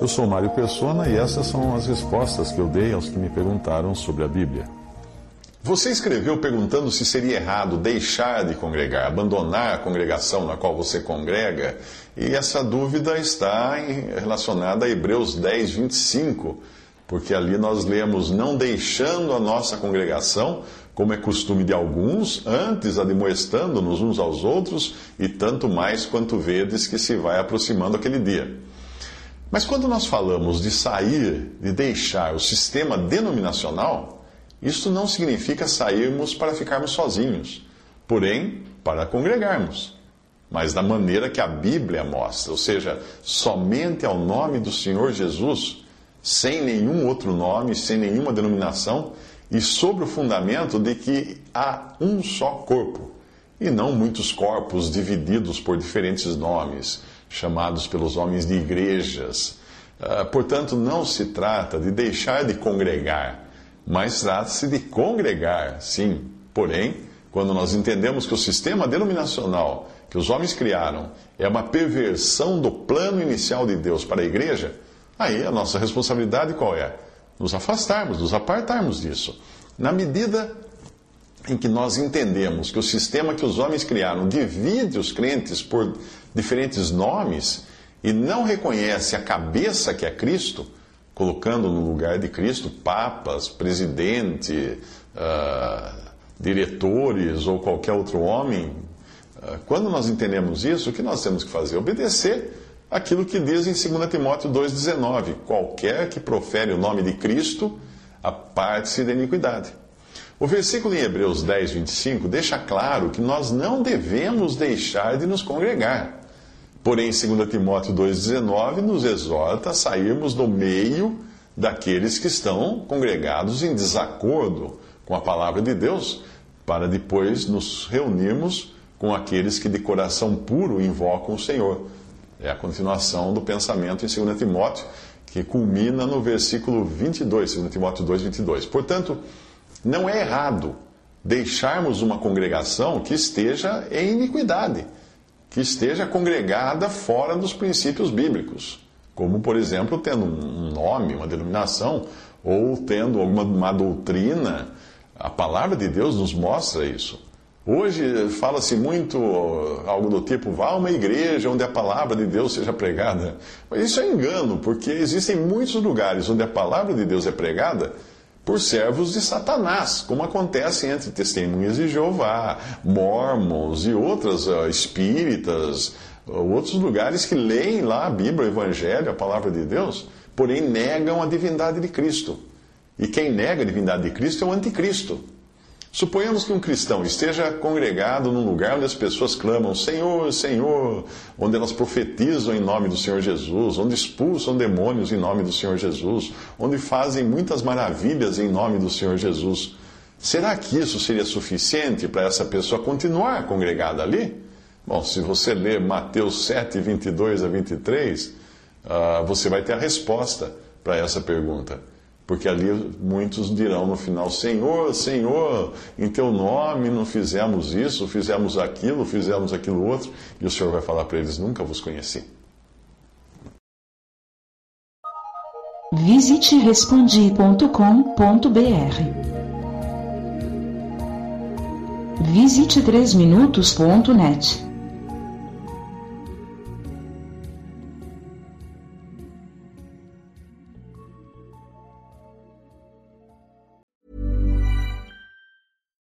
Eu sou Mário Persona e essas são as respostas que eu dei aos que me perguntaram sobre a Bíblia. Você escreveu perguntando se seria errado deixar de congregar, abandonar a congregação na qual você congrega, e essa dúvida está relacionada a Hebreus 10, 25, porque ali nós lemos: Não deixando a nossa congregação, como é costume de alguns, antes admoestando-nos uns aos outros, e tanto mais quanto vedes que se vai aproximando aquele dia. Mas quando nós falamos de sair, de deixar o sistema denominacional, isso não significa sairmos para ficarmos sozinhos, porém para congregarmos, mas da maneira que a Bíblia mostra, ou seja, somente ao nome do Senhor Jesus, sem nenhum outro nome, sem nenhuma denominação, e sobre o fundamento de que há um só corpo, e não muitos corpos divididos por diferentes nomes chamados pelos homens de igrejas. Uh, portanto, não se trata de deixar de congregar, mas trata-se de congregar, sim. Porém, quando nós entendemos que o sistema denominacional que os homens criaram é uma perversão do plano inicial de Deus para a igreja, aí a nossa responsabilidade qual é? Nos afastarmos, nos apartarmos disso. Na medida em que nós entendemos que o sistema que os homens criaram divide os crentes por diferentes nomes e não reconhece a cabeça que é Cristo, colocando no lugar de Cristo papas, presidente, uh, diretores ou qualquer outro homem. Uh, quando nós entendemos isso, o que nós temos que fazer? Obedecer aquilo que diz em 2 Timóteo 2,19: qualquer que profere o nome de Cristo, aparte-se da iniquidade. O versículo em Hebreus 10, 25 deixa claro que nós não devemos deixar de nos congregar. Porém, 2 Timóteo 2,19 nos exorta a sairmos do meio daqueles que estão congregados em desacordo com a palavra de Deus, para depois nos reunirmos com aqueles que de coração puro invocam o Senhor. É a continuação do pensamento em 2 Timóteo, que culmina no versículo 22, 2 Timóteo 2, 22. Portanto, não é errado deixarmos uma congregação que esteja em iniquidade, que esteja congregada fora dos princípios bíblicos, como, por exemplo, tendo um nome, uma denominação, ou tendo alguma uma doutrina. A palavra de Deus nos mostra isso. Hoje fala-se muito algo do tipo, vá a uma igreja onde a palavra de Deus seja pregada. Mas isso é engano, porque existem muitos lugares onde a palavra de Deus é pregada por servos de Satanás, como acontece entre testemunhas de Jeová, mormons e outras uh, espíritas, uh, outros lugares que leem lá a Bíblia, o Evangelho, a palavra de Deus, porém negam a divindade de Cristo. E quem nega a divindade de Cristo é o anticristo. Suponhamos que um cristão esteja congregado num lugar onde as pessoas clamam Senhor, Senhor, onde elas profetizam em nome do Senhor Jesus, onde expulsam demônios em nome do Senhor Jesus, onde fazem muitas maravilhas em nome do Senhor Jesus. Será que isso seria suficiente para essa pessoa continuar congregada ali? Bom, se você ler Mateus 7, 22 a 23, uh, ah, você vai ter a resposta para essa pergunta. Porque ali muitos dirão no final: Senhor, Senhor, em teu nome não fizemos isso, fizemos aquilo, fizemos aquilo outro. E o Senhor vai falar para eles: Nunca vos conheci. Visite respondi.com.br. Visite 3minutos.net.